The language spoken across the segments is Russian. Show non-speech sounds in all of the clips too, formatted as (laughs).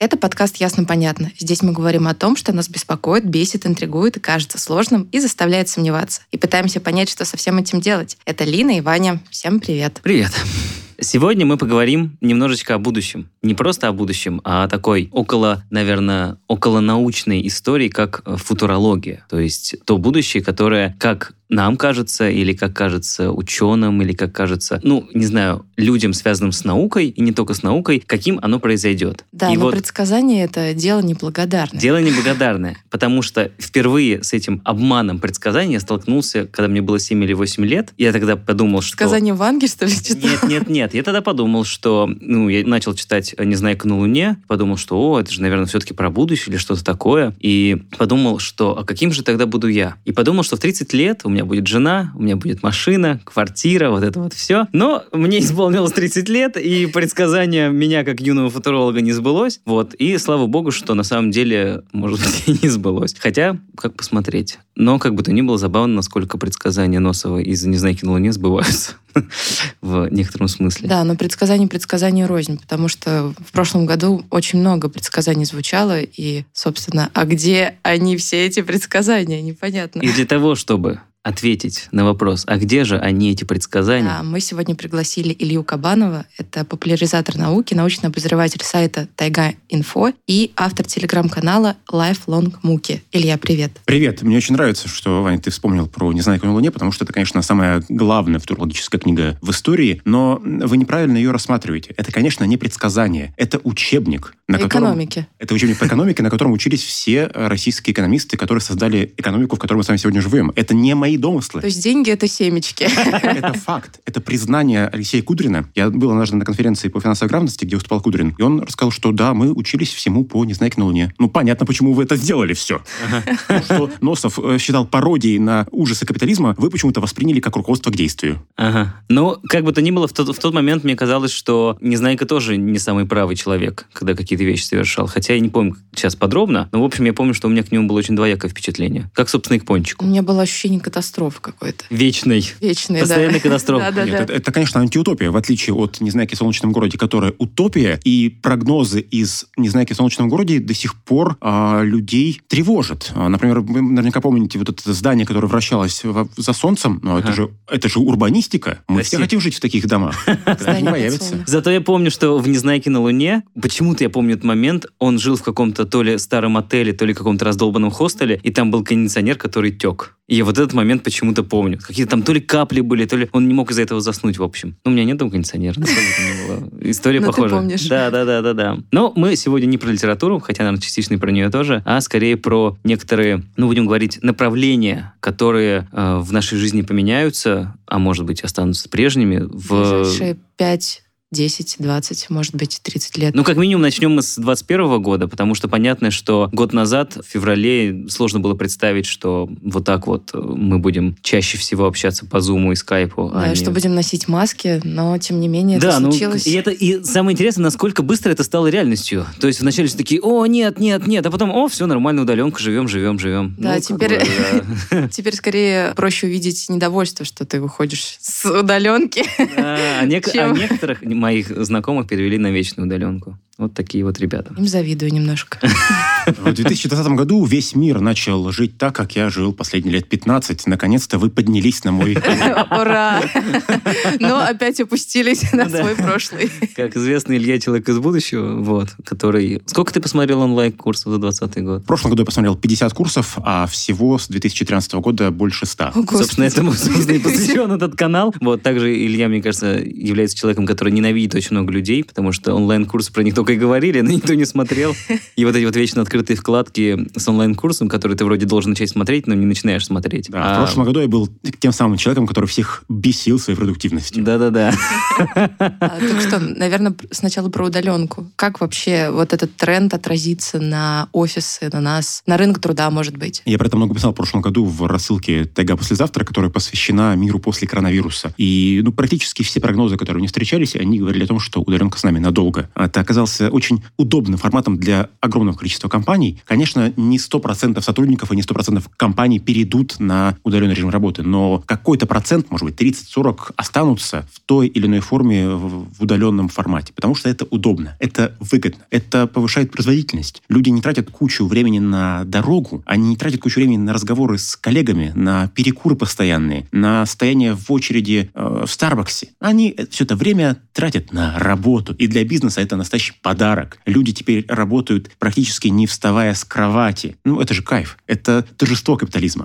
Это подкаст «Ясно-понятно». Здесь мы говорим о том, что нас беспокоит, бесит, интригует и кажется сложным и заставляет сомневаться. И пытаемся понять, что со всем этим делать. Это Лина и Ваня. Всем привет. Привет. Сегодня мы поговорим немножечко о будущем. Не просто о будущем, а о такой около, наверное, около научной истории, как футурология. То есть то будущее, которое, как нам кажется, или как кажется ученым, или как кажется, ну, не знаю, людям, связанным с наукой, и не только с наукой, каким оно произойдет. Да, и но вот предсказание — это дело неблагодарное. Дело неблагодарное, потому что впервые с этим обманом предсказания я столкнулся, когда мне было 7 или 8 лет. Я тогда подумал, что... Предсказание Ванги, что ли, читал? Нет, нет, нет. Я тогда подумал, что... Ну, я начал читать «Незнайка на Луне», подумал, что, о, это же, наверное, все-таки про будущее или что-то такое. И подумал, что, а каким же тогда буду я? И подумал, что в 30 лет у меня будет жена, у меня будет машина, квартира, вот это вот все. Но мне исполнилось 30 лет, и предсказание меня как юного футуролога не сбылось. Вот. И слава богу, что на самом деле, может быть, (laughs) и не сбылось. Хотя, как посмотреть. Но, как бы то ни было, забавно, насколько предсказания Носова из «Незнайки на Луне» сбываются (laughs) в некотором смысле. Да, но предсказание предсказание рознь, потому что в прошлом году очень много предсказаний звучало, и, собственно, а где они все эти предсказания, непонятно. И для того, чтобы ответить на вопрос, а где же они, эти предсказания, Да, мы сегодня пригласили Илью Кабанова. Это популяризатор науки, научный обозреватель сайта Тайга Инфо и автор телеграм-канала Lifelong Муки. Илья, привет. Привет. Мне очень нравится, что, Ваня, ты вспомнил про «Незнайку на Луне», потому что это, конечно, самая главная футурологическая книга в истории, но вы неправильно ее рассматриваете. Это, конечно, не предсказание. Это учебник, на По котором... экономике. Это учебник по экономике, на котором учились все российские экономисты, которые создали экономику, в которой мы с вами сегодня живем. Это не мои домыслы. То есть деньги — это семечки. (laughs) Это факт. Это признание Алексея Кудрина. Я был однажды на конференции по финансовой грамотности, где выступал Кудрин, и он рассказал, что да, мы учились всему по «Незнайке на Луне». Ну, понятно, почему вы это сделали все. Что Носов э, считал пародией на ужасы капитализма, вы почему-то восприняли как руководство к действию. Ага. Ну, как бы то ни было, в тот, в тот момент мне казалось, что Незнайка тоже не самый правый человек, когда какие-то вещи совершал. Хотя я не помню сейчас подробно, но, в общем, я помню, что у меня к нему было очень двоякое впечатление. Как, собственно, и к У Пончику. меня было ощущение катастрофы какой-то. Вечной. Вечные, да. Постоянной катастрофы. Да, да, Нет, да. это, это, конечно, антиутопия, в отличие от «Незнайки в солнечном городе», которая утопия, и прогнозы из «Незнайки в солнечном городе» до сих пор а, людей тревожат. А, например, вы наверняка помните вот это здание, которое вращалось во- за солнцем, но это, Ага. же, это же урбанистика. Мы все Красиво. хотим жить в таких домах. (laughs) Подсолнух. Зато я помню, что в «Незнайке на Луне», почему-то я помню этот момент, он жил в каком-то то ли старом отеле, то ли каком-то раздолбанном хостеле, и там был кондиционер, который тек. И я вот этот момент почему-то помню. Какие-то там то ли капли были, то ли он не мог из-за этого заснуть, в общем. Ну, у меня нет дома кондиционера. (laughs) История ты похожа. Да, да, да, да, да. Но мы сегодня не про литературу, хотя, наверное, частично и про нее тоже, а скорее про некоторые, ну, будем говорить, направления, которые э, в нашей жизни поменяются, а может быть, останутся прежними в... Ближайшие 5, 10, 20, может быть, 30 лет. Ну, как минимум, начнем мы с 21 года, потому что понятно, что год назад, в феврале, сложно было представить, что вот так вот э, мы будем чаще всего общаться по Зуму и Скайпу. а Да, не- что будем носить маски, но тем не менее да, это ну, случилось. и это и самое интересное, насколько быстро это стало реальностью. То есть вначале все такие, о, нет, нет, нет, а потом, о, все нормально, удаленка, живем, живем, живем. Да, Ну, теперь-. (laughs) Теперь скорее проще увидеть недовольство, что ты выходишь с удаленки. Да, А а некоторых моих знакомых перевели на вечную удаленку. Вот такие вот ребята. Им завидую немножко. (laughs) В 2020 году весь мир начал жить так, как я жил последние лет 15. Наконец-то вы поднялись на мой... (laughs) Ура! (laughs) Но опять опустились на свой прошлый. Как известный Илья Человек из будущего, вот, который... Сколько ты посмотрел онлайн-курсов за 2020 год? В прошлом году я посмотрел 50 курсов, а всего с 2013 года больше 100. О, Господи. Собственно, этому и посвящен этот канал. Вот, также Илья, мне кажется, является человеком, который ненавидит очень много людей, потому что онлайн-курсы про них только громко и говорили, но никто не смотрел. И вот эти вот вечно открытые вкладки с онлайн-курсом, которые ты вроде должен начать смотреть, но не начинаешь смотреть. Да, в прошлом году я был тем самым человеком, который всех бесил своей продуктивностью. Да-да-да. А, Так что, наверное, сначала про удаленку. Как вообще вот этот тренд отразится на офисы, на нас, на рынок труда, может быть? Я про это много писал в прошлом году в рассылке «Тайга послезавтра», которая посвящена миру после коронавируса. И ну, практически все прогнозы, которые мне встречались, они говорили о том, что удаленка с нами надолго. Это оказался очень удобным форматом для огромного количества компаний. Конечно, не 100% сотрудников и не 100% компаний перейдут на удаленный режим работы, но какой-то процент, может быть, 30-40 останутся в той или иной форме в удаленном формате, потому что это удобно, это выгодно, это повышает производительность. Люди не тратят кучу времени на дорогу, они не тратят кучу времени на разговоры с коллегами, на перекуры постоянные, на стояние в очереди э, в Старбаксе. Они все это время тратят на работу. И для бизнеса это настоящий подарок. Люди теперь работают практически не вставая с кровати. Ну, это же кайф. Это торжество капитализма.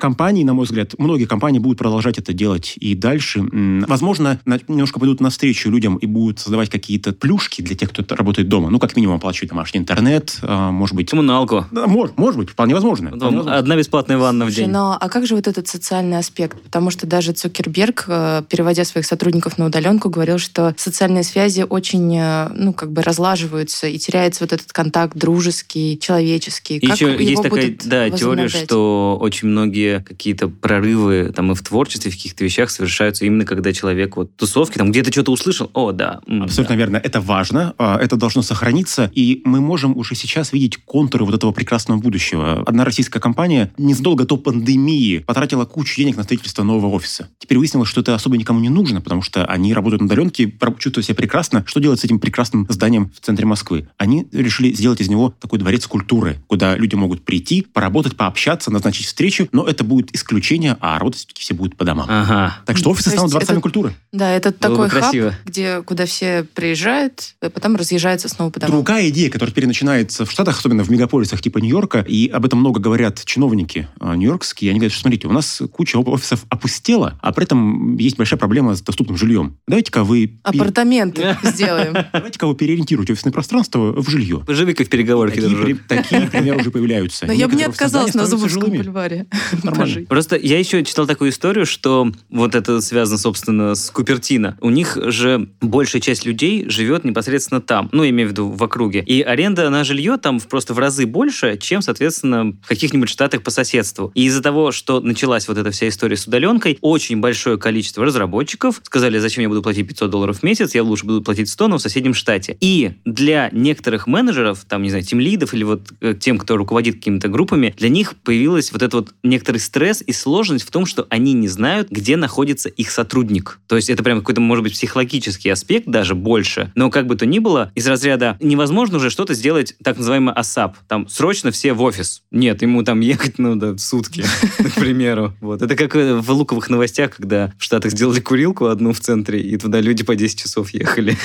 Компании, на мой взгляд, многие компании будут продолжать это делать и дальше. Возможно, немножко пойдут навстречу людям и будут создавать какие-то плюшки для тех, кто работает дома. Ну, как минимум, оплачивать домашний интернет, а, может быть. Коммуналку. Да, может, может быть, вполне возможно. Вполне Потом возможно. Одна бесплатная ванна в день. но а как же вот этот социальный аспект? Потому что даже Цукерберг, э, переводя своих сотрудников на удаленку, говорил, что социальные связи очень, э, ну, как бы разлаживаются, и теряется вот этот контакт дружеский, человеческий. Как Еще его есть такая да, теория, что очень многие какие-то прорывы там и в творчестве, в каких-то вещах совершаются именно когда человек вот в тусовке, там где-то что-то услышал, о, да. м, Абсолютно да. верно. Это важно, а, это должно сохраниться, и мы можем уже сейчас видеть контуры вот этого прекрасного будущего. Одна российская компания незадолго до пандемии потратила кучу денег на строительство нового офиса. Теперь выяснилось, что это особо никому не нужно, потому что они работают на удаленке, чувствуют себя прекрасно. Что делать с этим прекрасным зданием в центре Москвы? Они решили сделать из него такой дворец культуры, куда люди могут прийти, поработать, пообщаться, назначить встречу, но это будет исключение, а работать все-таки все будут по домам. Ага. Так что офисы станут дворцами это- культуры. Да, это Было такой бы красиво. хаб, где, куда все приезжают, а потом разъезжаются снова по домам. Другая идея, которая теперь начинается в Штатах, особенно в мегаполисах типа Нью-Йорка, и об этом много говорят чиновники а, нью-йоркские, они говорят, что смотрите, у нас куча офисов опустела, а при этом есть большая проблема с доступным жильем. Давайте-ка вы, Апартаменты (laughs) сделаем. давайте-ка вы переориентируете офисное пространство в жилье. Живи-ка в переговорке, Такие, такие примеры уже появляются. Но я бы не отказалась на Зубовском бульваре. (laughs) Нормально. пожить. Просто я еще читал такую историю, что вот это связано, собственно, с Купертино. У них же большая часть людей живет непосредственно там, ну, я имею в виду в округе. И аренда на жилье там просто в разы больше, чем, соответственно, в каких-нибудь штатах по соседству. И из-за того, что началась вот эта вся история с удаленкой, очень большое количество разработчиков сказали, зачем я буду платить 500 долларов в месяц, я лучше буду платить 100, но в соседнем штате. И для некоторых менеджеров, там, не знаю, тимлидов или вот э, тем, кто руководит какими-то группами, для них появилась вот этот вот некоторый стресс и сложность в том, что они не знают, где находится их сотрудник. То есть это прям какой-то, может быть, психологический аспект даже больше. Но как бы то ни было, из разряда невозможно уже что-то сделать, так называемый ASAP. Там срочно все в офис. Нет, ему там ехать, ну да, сутки, к примеру. Вот. Это как э, в луковых новостях, когда в Штатах сделали курилку одну в центре, и туда люди по 10 часов ехали.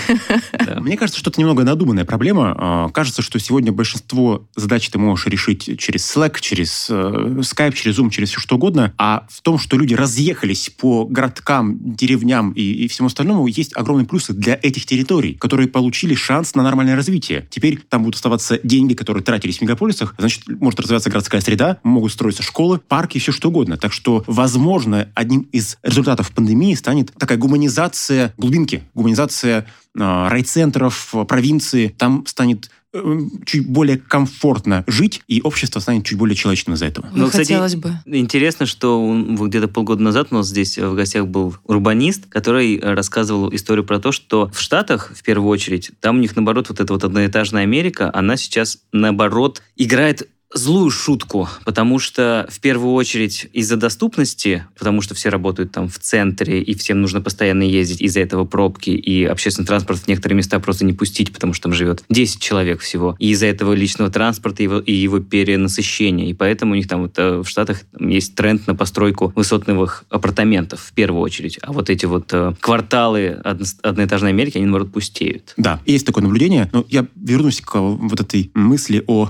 Мне кажется, что это немного надуманная проблема. А, Кажется, что сегодня большинство задач ты можешь решить через Slack, через э, Skype, через Zoom, через все что угодно. А в том, что люди разъехались по городкам, деревням и, и всему остальному, есть огромные плюсы для этих территорий, которые получили шанс на нормальное развитие. Теперь там будут оставаться деньги, которые тратились в мегаполисах, значит, может развиваться городская среда, могут строиться школы, парки, все что угодно. Так что, возможно, одним из результатов пандемии станет такая гуманизация глубинки, гуманизация райцентров, э, провинции. Там станет э, чуть более комфортно жить, и общество станет чуть более человечным из-за этого. Ну, кстати, Хотелось бы. Интересно, что где-то полгода назад у нас здесь э, в гостях был урбанист, который э, рассказывал историю про то, что в Штатах, в первую очередь, там у них, наоборот, вот эта вот одноэтажная Америка, она сейчас, наоборот, играет злую шутку, потому что в первую очередь из-за доступности, потому что все работают там в центре, и всем нужно постоянно ездить, из-за этого пробки, и общественный транспорт в некоторые места просто не пустить, потому что там живет 10 человек всего, и из-за этого личного транспорта и его, и его перенасыщения, и поэтому у них там вот, э, в Штатах есть тренд на постройку высотных апартаментов в первую очередь, а вот эти вот э, кварталы одно- одноэтажной Америки, они, наоборот, пустеют. Да, есть такое наблюдение, но я вернусь к вот этой мысли о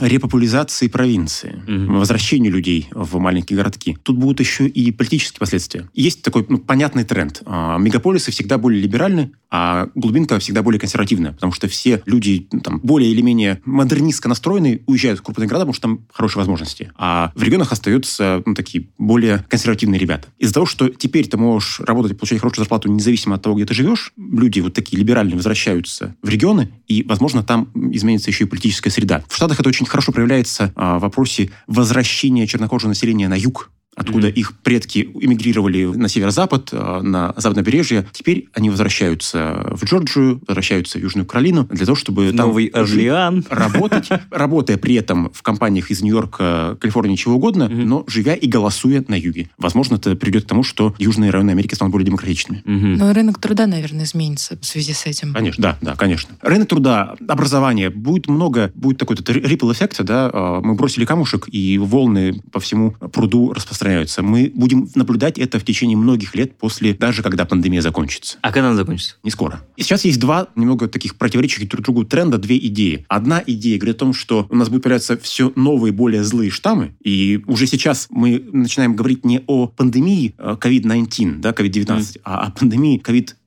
репопуляризации регионализации провинции, Мгм. возвращению людей в маленькие городки, тут будут еще и политические последствия. Есть такой ну, понятный тренд. А, Мегаполисы всегда более либеральны, а глубинка всегда более консервативная, потому что все люди ну, там, более или менее модернистско настроенные уезжают в крупные города, потому что там хорошие возможности. А в регионах остаются ну, такие более консервативные ребята. Из-за того, что теперь ты можешь работать и получать хорошую зарплату независимо от того, где ты живешь, люди вот такие либеральные возвращаются в регионы, и, возможно, там изменится еще и политическая среда. В Штатах это очень хорошо проявляется а, в вопросе возвращения чернокожего населения на юг, откуда Мгм. их предки эмигрировали на северо-запад, а, на западное побережье. Теперь они возвращаются в Джорджию, возвращаются в Южную Каролину для того, чтобы там Новый жить, Орлеан. работать, (laughs) работая при этом в компаниях из Нью-Йорка, Калифорнии, чего угодно, Мгм. но живя и голосуя на юге. Возможно, это приведет к тому, что южные районы Америки станут более демократичными. Мгм. Но рынок труда, наверное, изменится в связи с этим. Конечно, да, да, конечно. Рынок труда, образование, будет много, будет такой то ripple эффект, да, а, мы бросили камушек, и волны по всему пруду распространяются. Мы будем наблюдать это в течение многих лет после, даже когда пандемия закончится. А когда она закончится? Не скоро. И сейчас есть два немного таких противоречащих друг другу тренда, две идеи. Одна идея говорит о том, что у нас будут появляться все новые, более злые штаммы, и уже сейчас мы начинаем говорить не о пандемии э, COVID-19, да, COVID-19, а о пандемии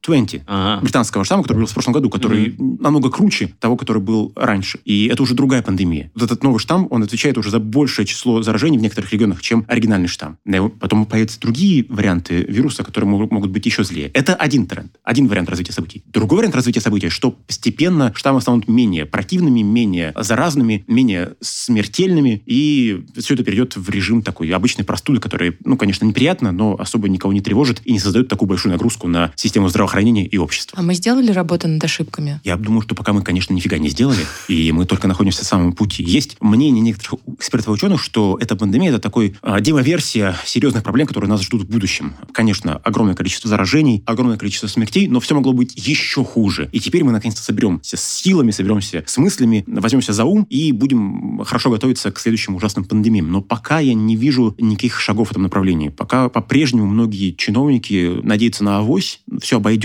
COVID-20 Ага. британского штамма, который был в прошлом году, который намного круче того, который был раньше. И это уже другая пандемия. Вот этот новый штамм, он отвечает уже за большее число заражений в некоторых регионах, чем оригинальный штамм. Потом появятся другие варианты вируса, которые могут, могут быть еще злее. Это один тренд, один вариант развития событий. Другой вариант развития событий, что постепенно штаммы станут менее противными, менее заразными, менее смертельными, и все это перейдет в режим такой обычной простуды, которая, ну, конечно, неприятно, но особо никого не тревожит и не создает такую большую нагрузку на систему здравоохранения и общество. А мы сделали работу над ошибками? Я думаю, что пока мы, конечно, нифига не сделали, и мы только находимся в самом пути. Есть мнение некоторых экспертов и ученых, что эта пандемия – это такой а, демоверсия серьезных проблем, которые нас ждут в будущем. Конечно, огромное количество заражений, огромное количество смертей, но все могло быть еще хуже. И теперь мы наконец-то соберемся с силами, соберемся с мыслями, возьмемся за ум и будем хорошо готовиться к следующим ужасным пандемиям. Но пока я не вижу никаких шагов в этом направлении. Пока по-прежнему многие чиновники надеются на авось, все обойдется,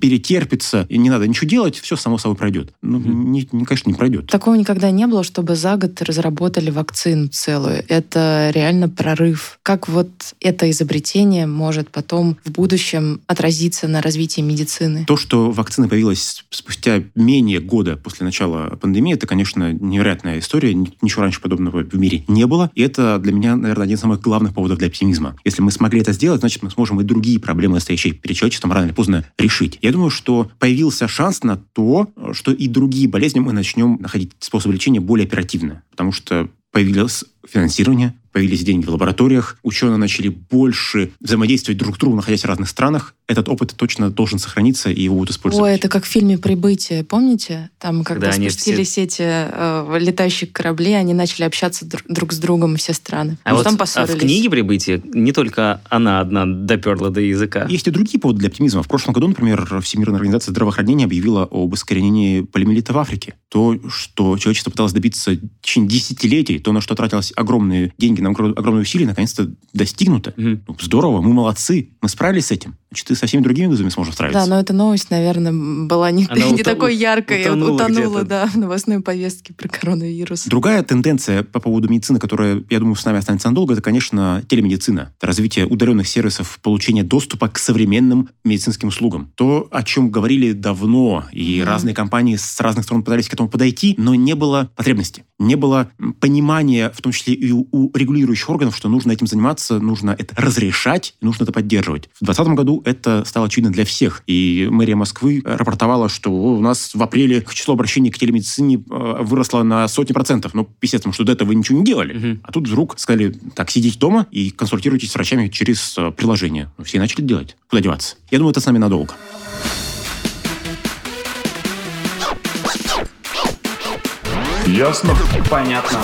перетерпится, и не надо ничего делать, все само собой пройдет. Ну, не, не, конечно, не пройдет. Такого никогда не было, чтобы за год разработали вакцину целую. Это реально прорыв. Как вот это изобретение может потом в будущем отразиться на развитии медицины? То, что вакцина появилась спустя менее года после начала пандемии, это, конечно, невероятная история. Ни- Ничего раньше подобного в мире не было. И это для меня, наверное, один из самых главных поводов для оптимизма. Если мы смогли это сделать, значит, мы сможем и другие проблемы, стоящие перед человечеством, рано или поздно решить. Я думаю, что появился шанс на то, что и другие болезни мы начнем находить способы лечения более оперативно. Потому что появилось финансирование, появились деньги в лабораториях, ученые начали больше взаимодействовать друг с другом, находясь в разных странах. Этот опыт точно должен сохраниться, и его будут использовать. Ой, это как в фильме «Прибытие», помните? Там, когда Да, они спустились эти э, летающие корабли, они начали общаться друг, друг с другом все страны. А Ну, вот там а в поссорились. книге «Прибытие» не только она одна доперла до языка. Есть и другие поводы для оптимизма. В прошлом году, например, Всемирная организация здравоохранения объявила об искоренении полиомиелита в Африке. То, что человечество пыталось добиться в течение десятилетий, то, на что тратилось огромные деньги, на огром- огромные усилия, наконец-то достигнуто. Мгм. Ну, здорово, мы молодцы, мы справились с этим. Значит, и со всеми другими вызовами сможем справиться. Да, но эта новость, наверное, была не, Она (laughs) не уто- такой яркой, утонула утонула, где-то. да, в новостной повестке про коронавирус. Другая тенденция по поводу медицины, которая, я думаю, с нами останется надолго, это, конечно, телемедицина. Это развитие удаленных сервисов, получение доступа к современным медицинским услугам. То, о чем говорили давно, и Мгм. разные компании с разных сторон пытались к этому подойти, но не было потребности. Не было понимания, в том числе и у, регулирующих органов, что нужно этим заниматься, нужно это разрешать, нужно это поддерживать. В 2020 году это стало очевидно для всех. И мэрия Москвы рапортовала, что у нас в апреле число обращений к телемедицине э, выросло на сотни процентов. Ну, писец, потому что до этого вы ничего не делали. Мгм. А тут вдруг сказали, так, сидите дома и консультируйтесь с врачами через э, приложение. Ну, Все начали делать. Куда деваться? Я думаю, это с нами надолго. Ясно? Понятно.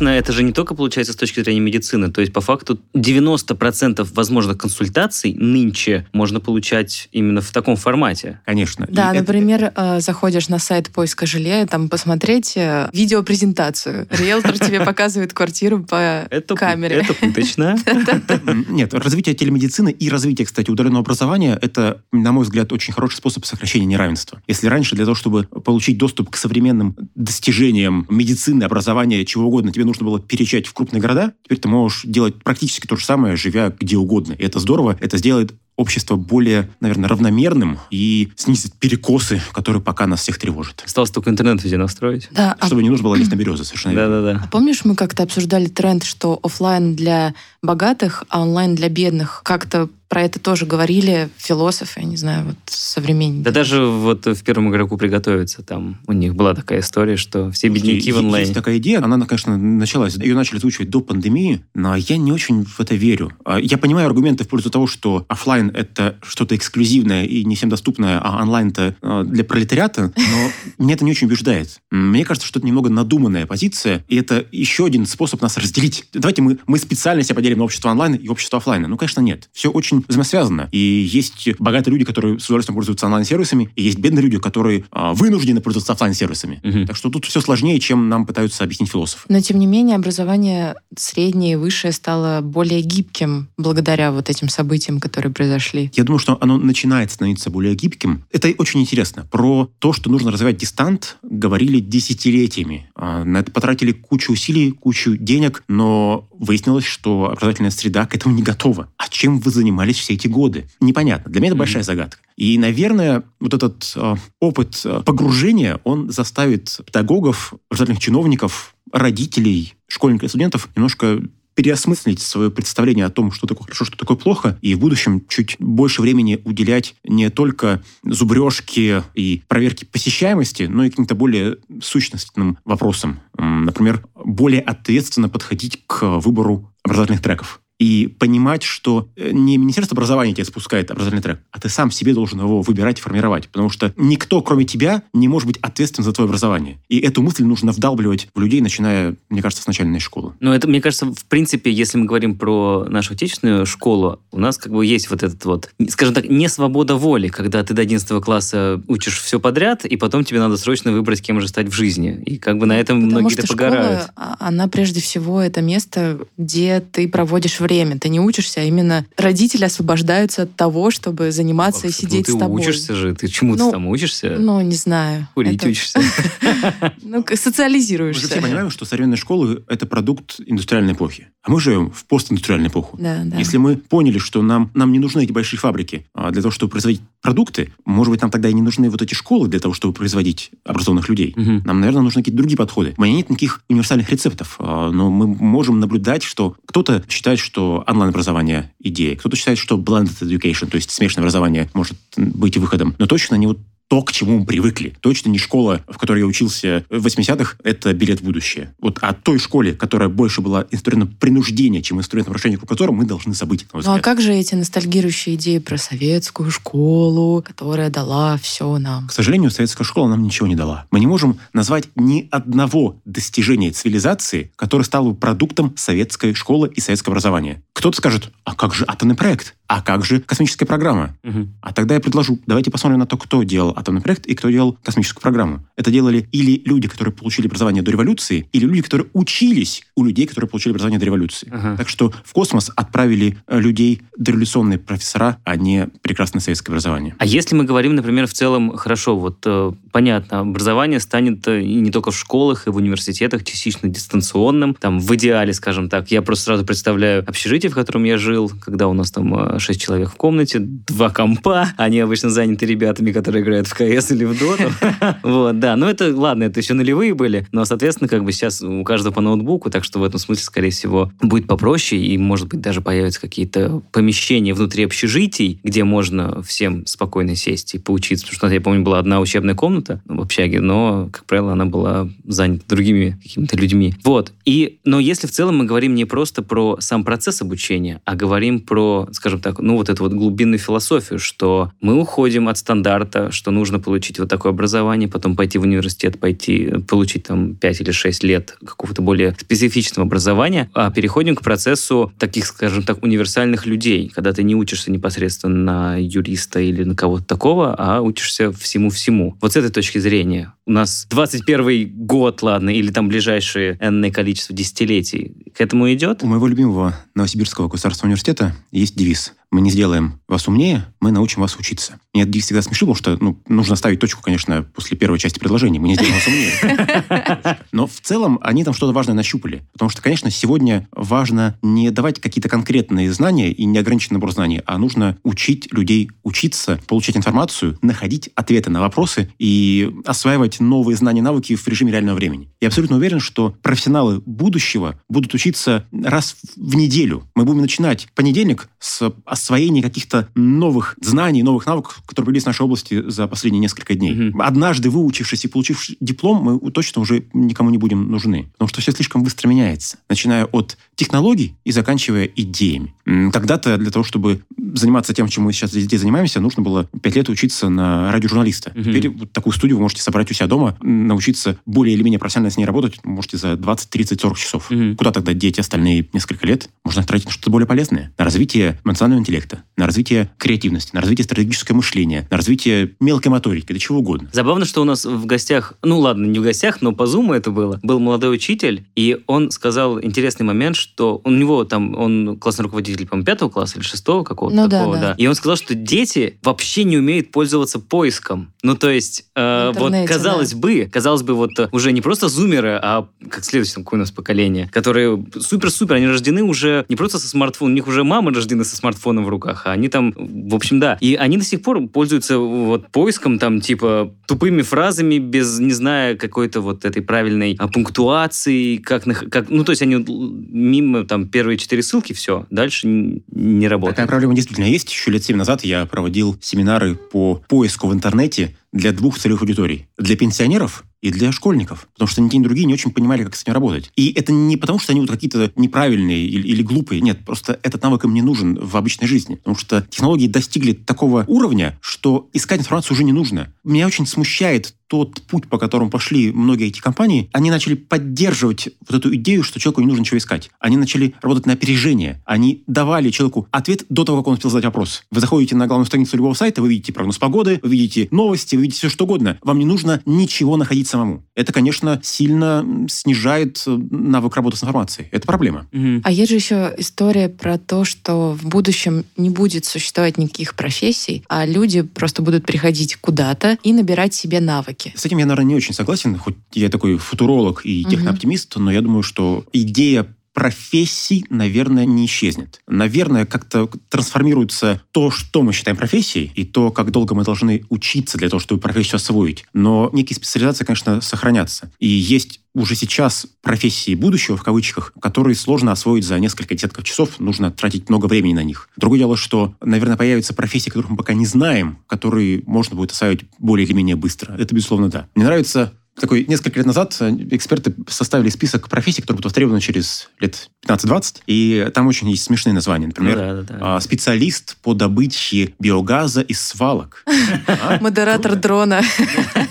Собственно, это же не только получается с точки зрения медицины. То есть, по факту, 90% возможных консультаций нынче можно получать именно в таком формате. Конечно. И Да, это- например, э, заходишь на сайт поиска жилья, и там посмотреть э, видеопрезентацию. Риэлтор тебе (laughs) показывает квартиру по Это, камере. это пыточно. (laughs) Нет, развитие телемедицины и развитие, кстати, удаленного образования – это, на мой взгляд, очень хороший способ сокращения неравенства. Если раньше для того, чтобы получить доступ к современным достижениям медицины, образования, чего угодно, тебе нужно было переезжать в крупные города, теперь ты можешь делать практически то же самое, живя где угодно. И это здорово, это сделает общество более, наверное, равномерным и снизит перекосы, которые пока нас всех тревожат. Осталось только интернет везде настроить. Да, а Чтобы не нужно было лезть на (clears throat) березы, совершенно верно. Да-да-да. А помнишь, мы как-то обсуждали тренд, что оффлайн для богатых, а онлайн для бедных? Как-то про это тоже говорили философы, я не знаю, вот современники. Да даже вот в первом игроку приготовиться, там у них была такая история, что все бедняки в есть онлайне. такая идея, она, конечно, началась, ее начали озвучивать до пандемии, но я не очень в это верю. А, Я понимаю аргументы в пользу того, что это что-то эксклюзивное и не всем доступное, а онлайн это а, для пролетариата, но (laughs) меня это не очень убеждает. Мне кажется, что это немного надуманная позиция, и это еще один способ нас разделить. Давайте мы, мы специально себя поделим на общество онлайн и общество оффлайна. Ну, конечно, нет. Все очень взаимосвязано. И есть богатые люди, которые с удовольствием пользуются онлайн-сервисами, и есть бедные люди, которые а, вынуждены пользоваться оффлайн-сервисами. Мгм. Так что тут все сложнее, чем нам пытаются объяснить философы. Но, тем не менее, образование среднее и высшее стало более гибким благодаря вот этим событиям, которые произошли. Я думаю, что оно начинает становиться более гибким. Это очень интересно. Про то, что нужно развивать дистант, говорили десятилетиями. А, На это потратили кучу усилий, кучу денег, но выяснилось, что образовательная среда к этому не готова. А чем вы занимались все эти годы? Непонятно. Для меня это Мгм. большая загадка. И, наверное, вот этот э, опыт э, погружения, он заставит педагогов, образовательных чиновников, родителей, школьников и студентов немножко переосмыслить свое представление о том, что такое хорошо, что такое плохо, и в будущем чуть больше времени уделять не только зубрежке и проверке посещаемости, но и каким-то более сущностным вопросам. Например, более ответственно подходить к выбору образовательных треков. И понимать, что э, не Министерство образования тебе спускает образовательный трек, а ты сам себе должен его выбирать и формировать. Потому что никто, кроме тебя, не может быть ответственен за твое образование. И эту мысль нужно вдалбливать в людей, начиная, мне кажется, с начальной школы. Ну, это, мне кажется, в принципе, если мы говорим про нашу отечественную школу, у нас как бы есть вот этот вот, скажем так, не свобода воли, когда ты до 11 класса учишь все подряд, и потом тебе надо срочно выбрать, кем же стать в жизни. И как бы на этом Потому многие-то что погорают. школа, она прежде всего это место, где ты проводишь время. Ты не учишься, а именно родители освобождаются от того, чтобы заниматься и Как, сидеть ну, с ты тобой. учишься же, ты чему-то Ну, там учишься, Ну, не знаю. курить Это- учишься. (laughs) Ну, к- Мы же социализируешься. все понимаем, что современная школа – это продукт индустриальной эпохи. А мы живем в постиндустриальной эпоху. Да, да. Если мы поняли, что нам, нам не нужны эти большие фабрики а, для того, чтобы производить продукты, может быть, нам тогда и не нужны вот эти школы для того, чтобы производить образованных людей. Мгм. Нам, наверное, нужны какие-то другие подходы. У меня нет никаких универсальных рецептов, а, но мы можем наблюдать, что кто-то считает, что онлайн-образование – идея, кто-то считает, что blended education, то есть смешанное образование, может быть выходом. Но точно не вот то, к чему мы привыкли. Точно не школа, в которой я учился в 80-х, это билет в будущее. Вот о той школе, которая больше была инструментом принуждения, чем инструментом расширения кругозора, мы должны забыть. Ну а как же эти ностальгирующие идеи про советскую школу, которая дала все нам? К сожалению, советская школа нам ничего не дала. Мы не можем назвать ни одного достижения цивилизации, которое стало бы продуктом советской школы и советского образования. Кто-то скажет, а как же атомный проект? А как же космическая программа? Мгм. А тогда я предложу, давайте посмотрим на то, кто делал атомный проект и кто делал космическую программу. Это делали или люди, которые получили образование до революции, или люди, которые учились у людей, которые получили образование до революции. Ага. Так что в космос отправили э, людей дореволюционные профессора, а не прекрасное советское образование. А если мы говорим, например, в целом, хорошо, вот э, понятно, образование станет э, не только в школах, и в университетах частично дистанционным, там, в идеале, скажем так. Я просто сразу представляю общежитие, в котором я жил, когда у нас там э, шесть человек в комнате, два компа, они обычно заняты ребятами, которые играют в КС или в Доту. (laughs) Вот, да, ну это, ладно, это еще нулевые были, но, соответственно, как бы сейчас у каждого по ноутбуку, так что в этом смысле, скорее всего, будет попроще, и, может быть, даже появятся какие-то помещения внутри общежитий, где можно всем спокойно сесть и поучиться. Потому что, я помню, была одна учебная комната в общаге, но, как правило, она была занята другими какими-то людьми. Вот. И, но если в целом мы говорим не просто про сам процесс обучения, а говорим про, скажем так, ну вот эту вот глубинную философию, что мы уходим от стандарта, что нужно получить вот такое образование, потом пойти в университет, пойти получить там 5 или 6 лет какого-то более специфичного образования, а переходим к процессу таких, скажем так, универсальных людей, когда ты не учишься непосредственно на юриста или на кого-то такого, а учишься всему-всему. Вот с этой точки зрения у нас 21 год, ладно, или там ближайшие энное количество десятилетий к этому идет? У моего любимого Новосибирского государственного университета есть девиз мы не сделаем вас умнее, мы научим вас учиться. Меня это всегда смешило, потому что ну, нужно ставить точку, конечно, после первой части предложения. Мы не сделаем вас умнее. (laughs) Но в целом они там что-то важное нащупали. Потому что, конечно, сегодня важно не давать какие-то конкретные знания и неограниченный набор знаний, а нужно учить людей учиться, получать информацию, находить ответы на вопросы и осваивать новые знания навыки в режиме реального времени. Я абсолютно уверен, что профессионалы будущего будут учиться раз в неделю. Мы будем начинать понедельник с освоение каких-то новых знаний, новых навыков, которые появились в нашей области за последние несколько дней. Mm-hmm. Однажды выучившись и получив диплом, мы точно уже никому не будем нужны. Потому что все слишком быстро меняется. Начиная от технологий и заканчивая идеями. Когда-то для того, чтобы заниматься тем, чем мы сейчас здесь занимаемся, нужно было пять лет учиться на радиожурналиста. Mm-hmm. Теперь вот такую студию вы можете собрать у себя дома, научиться более или менее профессионально с ней работать, можете за 20, 30, 40 часов. Mm-hmm. Куда тогда деть остальные несколько лет? Можно тратить на что-то более полезное. На развитие эмоционального интеллекта, на развитие креативности, на развитие стратегического мышления, на развитие мелкой моторики, да чего угодно. Забавно, что у нас в гостях, ну ладно, не в гостях, но по зуму это было, был молодой учитель, и он сказал интересный момент, что у него там, он классный руководитель, по-моему, пятого класса или шестого какого-то ну, такого, да, да. да. И он сказал, что дети вообще не умеют пользоваться поиском. Ну, то есть, э, вот казалось да. бы, казалось бы, вот уже не просто зумеры, а как следующее какое у нас поколение, которые супер-супер, они рождены уже не просто со смартфоном, у них уже мамы рождены со смартфоном в руках, а они там, в общем, да. И они до сих пор пользуются вот поиском там типа тупыми фразами, без, не зная какой-то вот этой правильной а, пунктуации, как, как, ну, то есть они мимо там первые четыре ссылки, все, дальше не работает. Такая проблема действительно есть. Еще лет семь назад я проводил семинары по поиску в интернете для двух целевых аудиторий. Для пенсионеров и для школьников. Потому что ни те, ни другие не очень понимали, как с этим работать. И это не потому, что они вот какие-то неправильные или, или глупые. Нет, просто этот навык им не нужен в обычной жизни. Потому что технологии достигли такого уровня, что искать информацию уже не нужно. Меня очень смущает тот путь, по которому пошли многие эти компании, они начали поддерживать вот эту идею, что человеку не нужно ничего искать. Они начали работать на опережение. Они давали человеку ответ до того, как он успел задать вопрос. Вы заходите на главную страницу любого сайта, вы видите прогноз погоды, вы видите новости, вы видите все что угодно. Вам не нужно ничего находить самому. Это, конечно, сильно снижает э, навык работы с информацией. Это проблема. Угу. А есть же еще история про то, что в будущем не будет существовать никаких профессий, а люди просто будут приходить куда-то и набирать себе навыки навыки. С этим я, наверное, не очень согласен, хоть я такой футуролог и технооптимист, угу. но я думаю, что идея профессий, наверное, не исчезнет. Наверное, как-то трансформируется то, что мы считаем профессией, и то, как долго мы должны учиться для того, чтобы профессию освоить. Но некие специализации, конечно, сохранятся. И есть уже сейчас профессии будущего, в кавычках, которые сложно освоить за несколько десятков часов, нужно тратить много времени на них. Другое дело, что, наверное, появятся профессии, которых мы пока не знаем, которые можно будет осваивать более или менее быстро. Это, безусловно, да. Мне нравится такой, несколько лет назад э, эксперты составили список профессий, которые будут востребованы через лет 15-20, и там очень есть смешные названия. Например, ну, да, да, да. А, специалист по добыче биогаза из свалок. (laughs) Модератор дрона.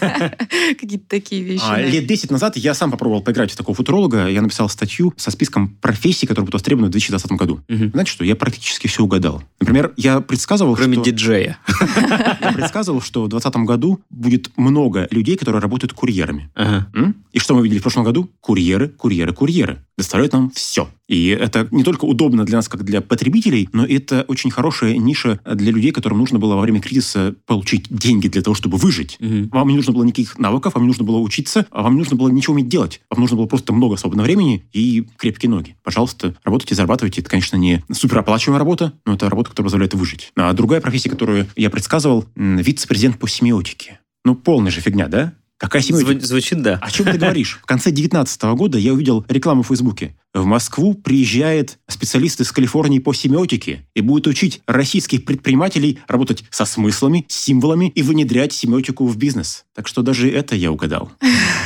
(laughs) Какие-то такие вещи. А, лет 10 назад я сам попробовал поиграть в такого футуролога. Я написал статью со списком профессий, которые будут востребованы в 2020 году. Знаете что? Я практически все угадал. Например, я предсказывал, Кроме диджея. (laughs) Я предсказывал, что в 2020 году будет много людей, которые работают курьерами курьерами. Ага. И что мы видели в прошлом году? Курьеры, курьеры, курьеры. Доставляют нам все. И это не только удобно для нас, как для потребителей, но это очень хорошая ниша для людей, которым нужно было во время кризиса получить деньги для того, чтобы выжить. Угу. Вам не нужно было никаких навыков, вам не нужно было учиться, а вам не нужно было ничего уметь делать. Вам нужно было просто много свободного времени и крепкие ноги. Пожалуйста, работайте, зарабатывайте. Это, конечно, не супероплачиваемая работа, но это работа, которая позволяет выжить. А другая профессия, которую я предсказывал, вице-президент по семиотике. Ну, полная же фигня, да? Какая семья? Зву- звучит, да. О чем ты говоришь? (laughs) В конце 2019 года я увидел рекламу в Фейсбуке. В Москву приезжает специалист из Калифорнии по семиотике и будет учить российских предпринимателей работать со смыслами, символами и внедрять семиотику в бизнес. Так что даже это я угадал.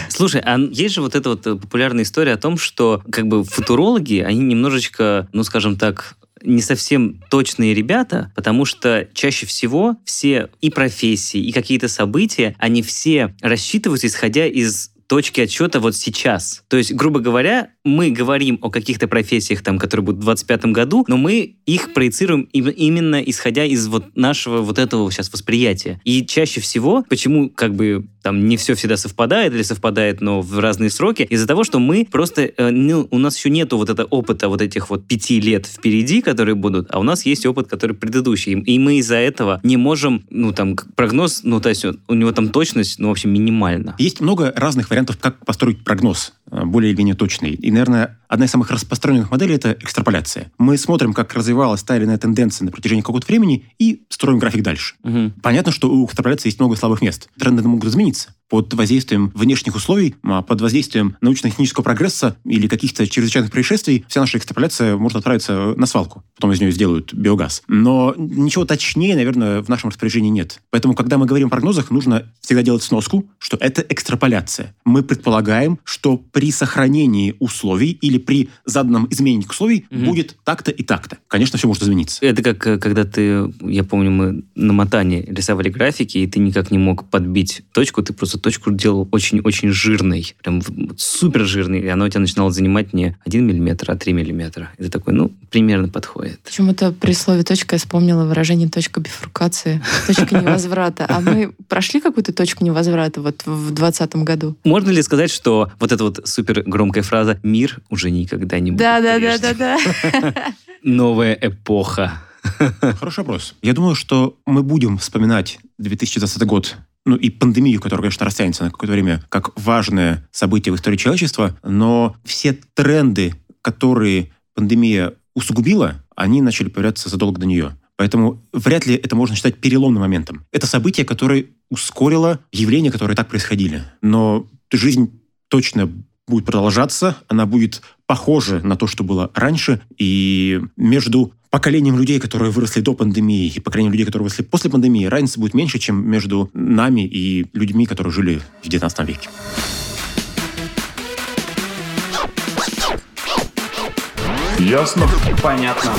Слушай, а есть же вот эта вот популярная история о том, что как бы футурологи, они немножечко, ну скажем так, не совсем точные ребята, потому что чаще всего все и профессии, и какие-то события, они все рассчитываются исходя из точки отсчета вот сейчас. То есть, грубо говоря, мы говорим о каких-то профессиях, там, которые будут в 2025 году, но мы их проецируем именно исходя из вот нашего вот этого сейчас восприятия. И чаще всего, почему как бы там не все всегда совпадает или совпадает, но в разные сроки, из-за того, что мы просто, э, ну, у нас еще нету вот этого опыта вот этих вот пяти лет впереди, которые будут, а у нас есть опыт, который предыдущий. И мы из-за этого не можем, ну, там, прогноз, ну, то есть у него там точность, ну, в общем, минимальна. Есть много разных вариантов, как построить прогноз э, более или менее точный. И, наверное, одна из самых распространенных моделей – это экстраполяция. Мы смотрим, как развивалась та или иная тенденция на протяжении какого-то времени и строим график дальше. Угу. Понятно, что у экстраполяции есть много слабых мест. Тренды могут измениться под воздействием внешних условий, а под воздействием научно-технического прогресса или каких-то чрезвычайных происшествий, вся наша экстраполяция может отправиться на свалку. Потом из нее сделают биогаз. Но ничего точнее, наверное, в нашем распоряжении нет. Поэтому, когда мы говорим о прогнозах, нужно всегда делать сноску, что это экстраполяция. Мы предполагаем, что при сохранении условий или при заданном изменении условий угу. будет так-то и так-то. Конечно, все может измениться. Это как э, когда ты, я помню, мы на мотане рисовали графики, и ты никак не мог подбить точку, ты просто точку делал очень-очень жирной, прям супер жирной, и она у тебя начинала занимать не 1 миллиметр, а 3 миллиметра. Это такой, ну, примерно подходит. Почему-то при слове «точка» я вспомнила выражение «точка бифуркации», «точка невозврата». А мы прошли какую-то точку невозврата вот в 2020 году? Можно ли сказать, что вот эта вот супер громкая фраза «мир уже никогда не будет Да-да-да-да-да. Новая эпоха. Хороший вопрос. Я думаю, что мы будем вспоминать 2020 год ну и пандемию, которая, конечно, растянется на какое-то время, как важное событие в истории человечества, но все тренды, которые пандемия усугубила, они начали появляться задолго до нее. Поэтому вряд ли это можно считать переломным моментом. Это событие, которое ускорило явления, которые так происходили. Но жизнь точно будет продолжаться, она будет похожа на то, что было раньше, и между поколением людей, которые выросли до пандемии, и поколением людей, которые выросли после пандемии, разница будет меньше, чем между нами и людьми, которые жили в 19 веке. Ясно? Понятно.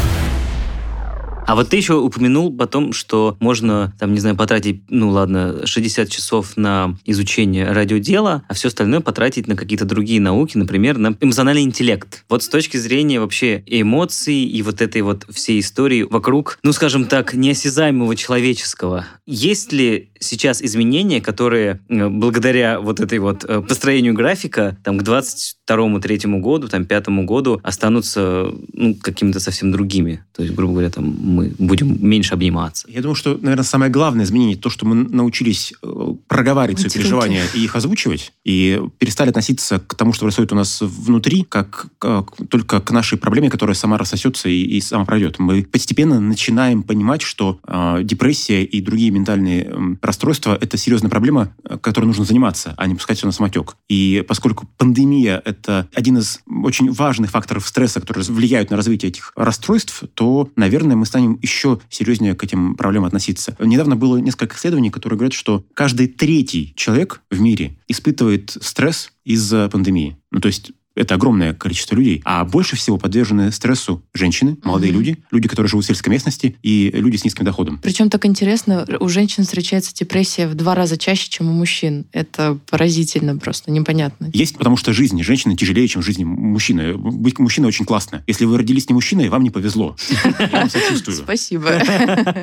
А вот ты еще упомянул потом, что можно, там, не знаю, потратить, ну ладно, 60 часов на изучение радиодела, а все остальное потратить на какие-то другие науки, например, на эмоциональный интеллект. Вот с точки зрения вообще эмоций и вот этой вот всей истории вокруг, ну, скажем так, неосязаемого человеческого, есть ли сейчас изменения, которые э, благодаря вот этой вот э, построению графика там к 22-3 году, там, пятому году останутся ну, какими-то совсем другими? То есть, грубо говоря, там мы будем меньше обниматься. Я думаю, что, наверное, самое главное изменение то, что мы научились э, проговаривать свои переживания и их озвучивать, и перестали относиться к тому, что происходит у нас внутри, как, как только к нашей проблеме, которая сама рассосется и, и сама пройдет. Мы постепенно начинаем понимать, что э, депрессия и другие ментальные э, расстройства – это серьезная проблема, которой нужно заниматься, а не пускать все на самотек. И поскольку пандемия – это один из очень важных факторов стресса, которые влияют на развитие этих расстройств, то, наверное, мы станем еще серьезнее к этим проблемам относиться. Недавно было несколько исследований, которые говорят, что каждый третий человек в мире испытывает стресс из-за пандемии. Ну, то есть это огромное количество людей. А больше всего подвержены стрессу женщины, молодые mm-hmm. люди, люди, которые живут в сельской местности и люди с низким доходом. Причем так интересно, у женщин встречается депрессия в два раза чаще, чем у мужчин. Это поразительно просто, непонятно. Есть, потому что жизнь женщины тяжелее, чем жизнь мужчины. Быть мужчиной очень классно. Если вы родились не мужчиной, вам не повезло. (laughs) Я вам сочувствую. Спасибо.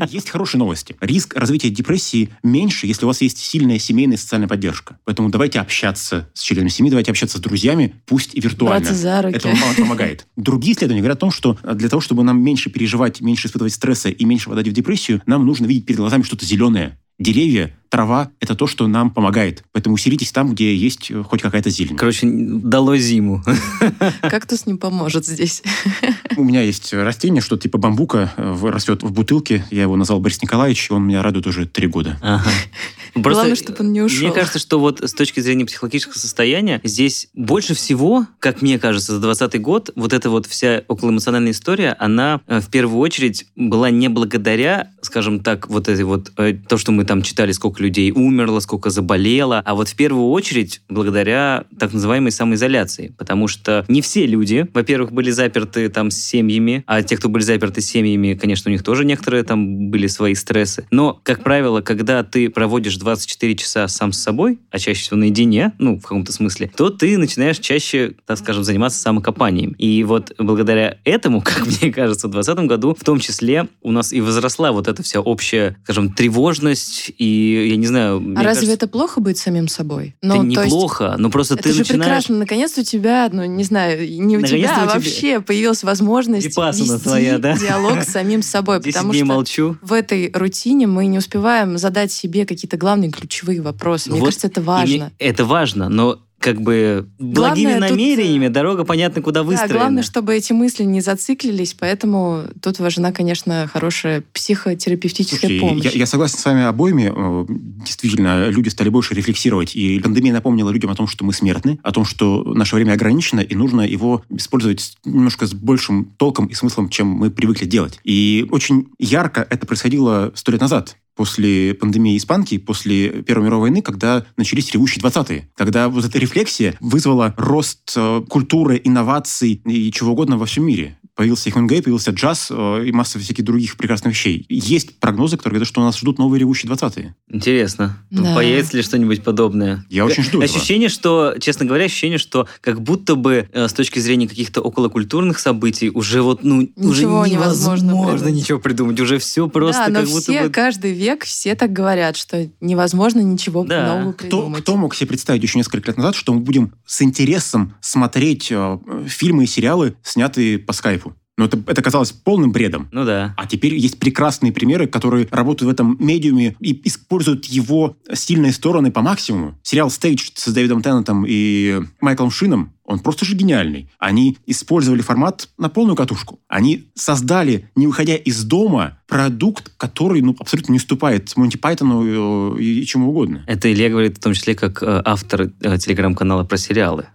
(laughs) Есть хорошие новости. Риск развития депрессии меньше, если у вас есть сильная семейная и социальная поддержка. Поэтому давайте общаться с членами семьи, давайте общаться с друзьями, пусть виртуально. Браться за руки. Это вам помогает. Другие исследования говорят о том, что для того, чтобы нам меньше переживать, меньше испытывать стресса и меньше впадать в депрессию, нам нужно видеть перед глазами что-то зеленое. Деревья, трава – это то, что нам помогает. Поэтому усилитесь там, где есть э, хоть какая-то зелень. Короче, дало зиму. (laughs) Кактус не поможет здесь. (laughs) У меня есть растение, что типа бамбука, э, растет в бутылке. Я его назвал Борис Николаевич, и он меня радует уже три года. Ага. (laughs) Просто Главное, чтобы он не ушел. Мне кажется, что вот с точки зрения психологического состояния, здесь больше всего, как мне кажется, за 20 год, вот эта вот вся околоэмоциональная история, она э, в первую очередь была не благодаря, скажем так, вот этой вот, то, что мы там читали, сколько людей умерло, сколько заболело, а вот в первую очередь благодаря так называемой самоизоляции, потому что не все люди, во-первых, были заперты там с семьями, а те, кто были заперты с семьями, конечно, у них тоже некоторые там были свои стрессы. Но, как правило, когда ты проводишь 24 часа сам с собой, а чаще всего наедине, ну, в каком-то смысле, то ты начинаешь чаще, так скажем, заниматься самокопанием. И вот благодаря этому, (laughs) как мне кажется, в 2020 году в том числе у нас и возросла вот эта вся общая, скажем, тревожность и, я не знаю... А разве кажется, это плохо быть самим собой? Ну, это неплохо, есть, но просто это ты же начинаешь... прекрасно. Наконец у тебя, ну, не знаю, не у тебя, а вообще появилась возможность вести твоя, да? диалог с самим собой. Потому что молчу. в этой рутине мы не успеваем задать себе какие-то главные ключевые вопросы. Мне вот кажется, это важно. Это важно, но как бы благими главное, намерениями тут, дорога понятно куда выстроена. Да, главное, чтобы эти мысли не зациклились, поэтому тут важна, конечно, хорошая психотерапевтическая Слушайте, помощь. Я, я согласен с вами обоими. Э, действительно, люди стали больше рефлексировать, и пандемия напомнила людям о том, что мы смертны, о том, что наше время ограничено, и нужно его использовать немножко с большим толком и смыслом, чем мы привыкли делать. И очень ярко это происходило сто лет назад после пандемии испанки, после Первой мировой войны, когда начались ревущие 20-е. Когда вот эта рефлексия вызвала рост э, культуры, инноваций и чего угодно во всем мире появился Хемингуэй, появился джаз э, и масса всяких других прекрасных вещей. Есть прогнозы, которые говорят, что у нас ждут новые ревущие 20-е. Интересно. Да. Появится ли что-нибудь подобное? Я очень жду Ощущение, этого. что, честно говоря, ощущение, что как будто бы э, с точки зрения каких-то околокультурных событий уже вот, ну, ничего уже невозможно, невозможно ничего придумать. Уже все просто да, как но будто все, бы... каждый век все так говорят, что невозможно ничего да. нового придумать. Кто, кто мог себе представить еще несколько лет назад, что мы будем с интересом смотреть э, фильмы и сериалы, снятые по скайпу? Но это, это казалось полным бредом. Ну да. А теперь есть прекрасные примеры, которые работают в этом медиуме и используют его сильные стороны по максимуму. Сериал «Стейдж» с Дэвидом Теннетом и Майклом Шином он просто же гениальный. Они использовали формат на полную катушку. Они создали, не выходя из дома, продукт, который ну, абсолютно не уступает Монти Пайтону и, и чему угодно. Это Илья говорит в том числе как э, автор э, телеграм-канала про сериалы.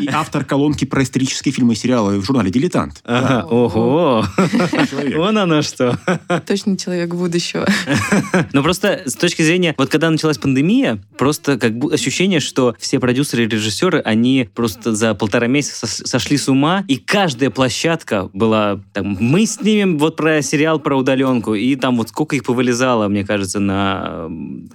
И автор колонки про исторические фильмы и сериалы в журнале «Дилетант». Ага, ого! Вон оно что. Точно человек будущего. Ну просто с точки зрения, вот когда началась пандемия, просто как бы ощущение, что все продюсеры и режиссеры, они просто за полтора месяца сошли с ума, и каждая площадка была, там, мы снимем вот про сериал про удаленку, и там вот сколько их повылезало, мне кажется, на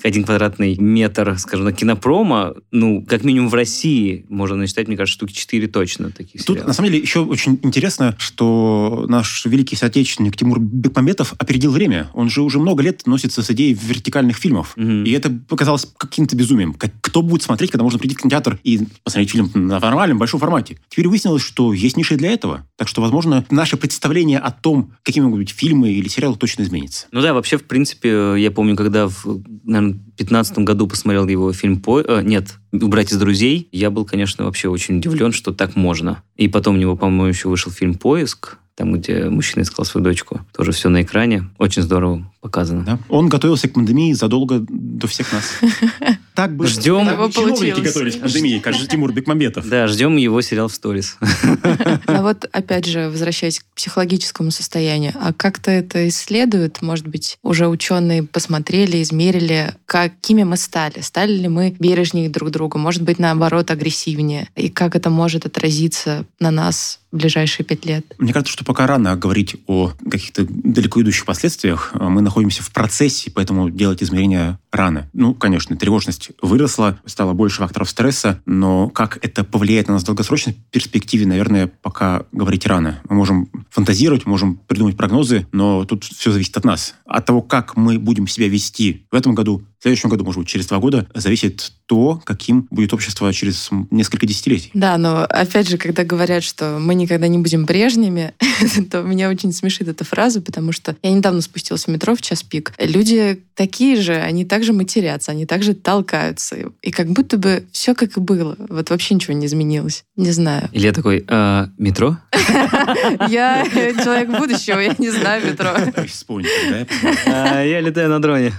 один квадратный метр, скажем, на кинопрома, ну, как минимум в России России можно насчитать, мне кажется, штуки 4 точно таких Тут, на самом деле, еще очень интересно, что наш великий соотечественник Тимур Бекмаметов опередил время. Он же уже много лет носится с идеей вертикальных фильмов. Угу. И это показалось каким-то безумием. Как, кто будет смотреть, когда можно прийти в кинотеатр и посмотреть фильм на нормальном, большом формате? Теперь выяснилось, что есть ниши для этого. Так что, возможно, наше представление о том, какими могут быть фильмы или сериалы, точно изменится. Ну да, вообще, в принципе, я помню, когда в, наверное, 2015 году посмотрел его фильм по... Э, нет, «Убрать из друзей», я был, конечно, вообще очень удивлен, что так можно. И потом у него, по-моему, еще вышел фильм «Поиск», там, где мужчина искал свою дочку. Тоже все на экране. Очень здорово показано. Да. Он готовился к пандемии задолго до всех нас. (laughs) Так бы ждем. Чиновники готовились к пандемии, как же Тимур Бекмамбетов. Да, ждем его сериал в сторис. (laughs) А вот, опять же, возвращаясь к психологическому состоянию, а как-то это исследуют? Может быть, уже ученые посмотрели, измерили, какими мы стали? Стали ли мы бережнее друг к другу? Может быть, наоборот, агрессивнее? И как это может отразиться на нас в ближайшие пять лет? Мне кажется, что пока рано говорить о каких-то далеко идущих последствиях. Мы находимся в процессе, поэтому делать измерения рано. Ну, конечно, тревожность выросла, стало больше факторов стресса, но как это повлияет на нас в долгосрочной перспективе, наверное, пока говорить рано. Мы можем фантазировать, можем придумать прогнозы, но тут все зависит от нас. От того, как мы будем себя вести в этом году, в следующем году, может быть, через два года, зависит то, каким будет общество через несколько десятилетий. Да, но опять же, когда говорят, что мы никогда не будем прежними, (laughs) то меня очень смешит эта фраза, потому что я недавно спустилась в метро в час пик. Люди такие же, они также матерятся, они также толкаются. И как будто бы все как и было. Вот вообще ничего не изменилось. Не знаю. Или я такой, «А, метро? (laughs) Я человек будущего, я не знаю метро. (laughs) Вспомните, да? А, я летаю на дроне.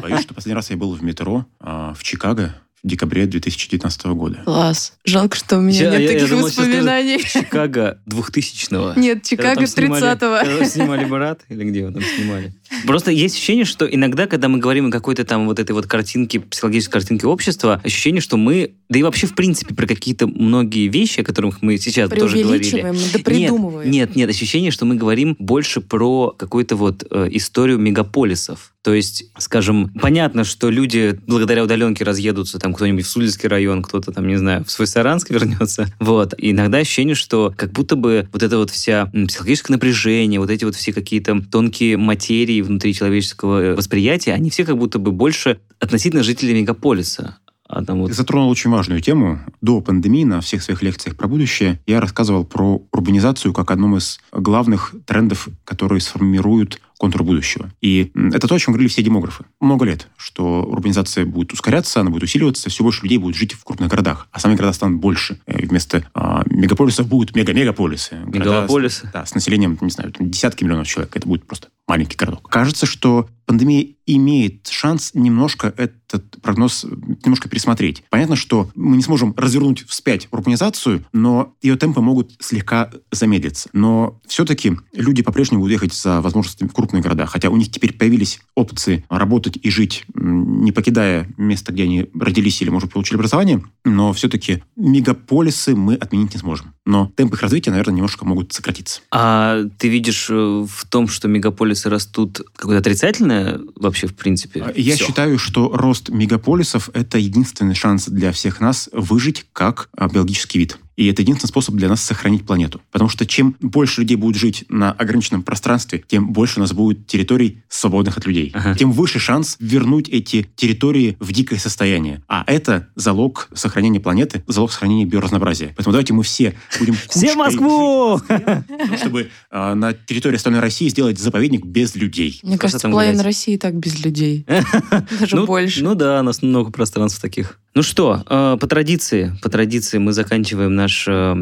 Боюсь, что последний раз я был в метро а, в Чикаго декабре 2019 года. Класс. Жалко, что у меня Я- нет я- я таких думал, сейчас скажешь, воспоминаний. (laughs) Чикаго 2000-го. Нет, Чикаго там снимали- 30-го. Когда снимали «Брат» или где его там снимали. Просто есть ощущение, что иногда, когда мы говорим о какой-то там вот этой вот картинке, психологической картинке общества, ощущение, что мы, да и вообще в принципе про какие-то многие вещи, о которых мы сейчас тоже говорили. Да придумываем. Нет, нет, нет, ощущение, что мы говорим больше про какую-то вот э, историю мегаполисов. То есть, скажем, понятно, что люди благодаря удаленке разъедутся, там кто-нибудь в Сульский район, кто-то там, не знаю, в свой Саранск вернется. (laughs) Вот. И иногда ощущение, что как будто бы вот это вот вся психологическое напряжение, вот эти вот все какие-то тонкие материи внутри человеческого э, восприятия, они все как будто бы больше относительно жителей мегаполиса. А там вот Ты затронул очень важную тему. До пандемии на всех своих лекциях про будущее я рассказывал про урбанизацию как одном из главных трендов, которые сформируют контур будущего. И это то, о чем говорили все демографы. Много лет, что урбанизация будет ускоряться, она будет усиливаться, все больше людей будет жить в крупных городах, а сами города станут больше. Э, и Вместо а, мегаполисов будут мега-мегаполисы. Города Мегалополисы. да, с населением, не знаю, десятки миллионов человек. Это будет просто маленький городок. Кажется, что пандемия имеет шанс немножко этот прогноз немножко пересмотреть. Понятно, что мы не сможем развернуть вспять урбанизацию, но ее темпы могут слегка замедлиться. Но все-таки люди по-прежнему будут ехать за возможностями в крупные города, хотя у них теперь появились опции работать и жить, не покидая место, где они родились или, может, получили образование, но все-таки мегаполисы мы отменить не сможем. Но темпы их развития, наверное, немножко могут сократиться. А ты видишь э, в том, что мегаполисы растут, какое-то отрицательное вообще в принципе? А, Я всё? считаю, что рост мегаполисов – это единственный шанс для всех нас выжить как а, биологический вид. И это единственный способ для нас сохранить планету. Потому что чем больше людей будет жить на ограниченном пространстве, тем больше у нас будет территорий, свободных от людей. Ага. Тем выше шанс вернуть эти территории в дикое состояние. А это залог сохранения планеты, залог сохранения биоразнообразия. Поэтому давайте мы все будем (laughs) Все в Москву! жить, чтобы а, на территории остальной России сделать заповедник без людей. Мне кажется, половина. России так без людей. (laughs) Даже ну, больше. Ну да, у нас много пространств таких. Ну что, э, по традиции, по традиции мы заканчиваем наш э,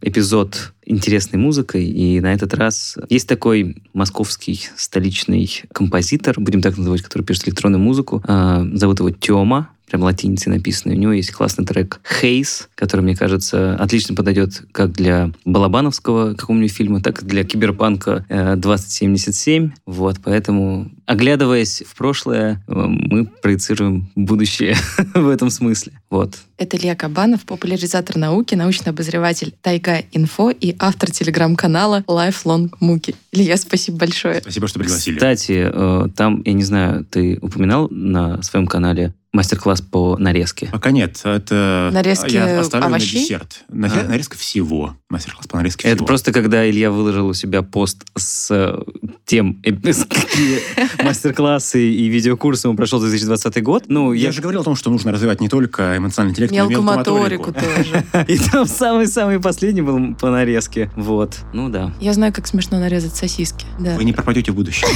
эпизод интересной музыкой, и на этот раз есть такой московский столичный композитор, будем так называть, который пишет электронную музыку, Э, зовут его Тёма, прям латиницей написано. У него есть классный трек «Хейс», который, мне кажется, отлично подойдет как для Балабановского какого-нибудь фильма, так и для киберпанка э, 2077. Вот, поэтому, оглядываясь в прошлое, э, мы проецируем будущее (laughs) в этом смысле. Вот. Это Илья Кабанов, популяризатор науки, научный обозреватель Тайга Инфо и автор телеграм-канала Lifelong Муки. Илья, спасибо большое. Спасибо, что пригласили. Кстати, э, там, я не знаю, ты упоминал на своем канале мастер-класс по нарезке? Пока нет. Это Нарезки я оставлю овощей? на десерт. На- А. Нарезка всего. Мастер-класс по нарезке Это всего. просто когда Илья выложил у себя пост с э, тем, э, (laughs) какие мастер-классы и видеокурсы он прошел за 2020 год. Ну, Я я же говорил о том, что нужно развивать не только эмоциональный интеллект, но и Мелкую мелкую моторику тоже. (laughs) И там самый-самый последний был по нарезке. Вот. Ну да. Я знаю, как смешно нарезать сосиски. Да, Вы не пропадете в будущем.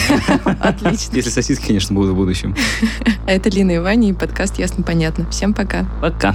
(laughs) отлично. Если сосиски, конечно, будут в будущем. А это Лина и Ваня и подкаст «Ясно, понятно». Всем пока. Пока.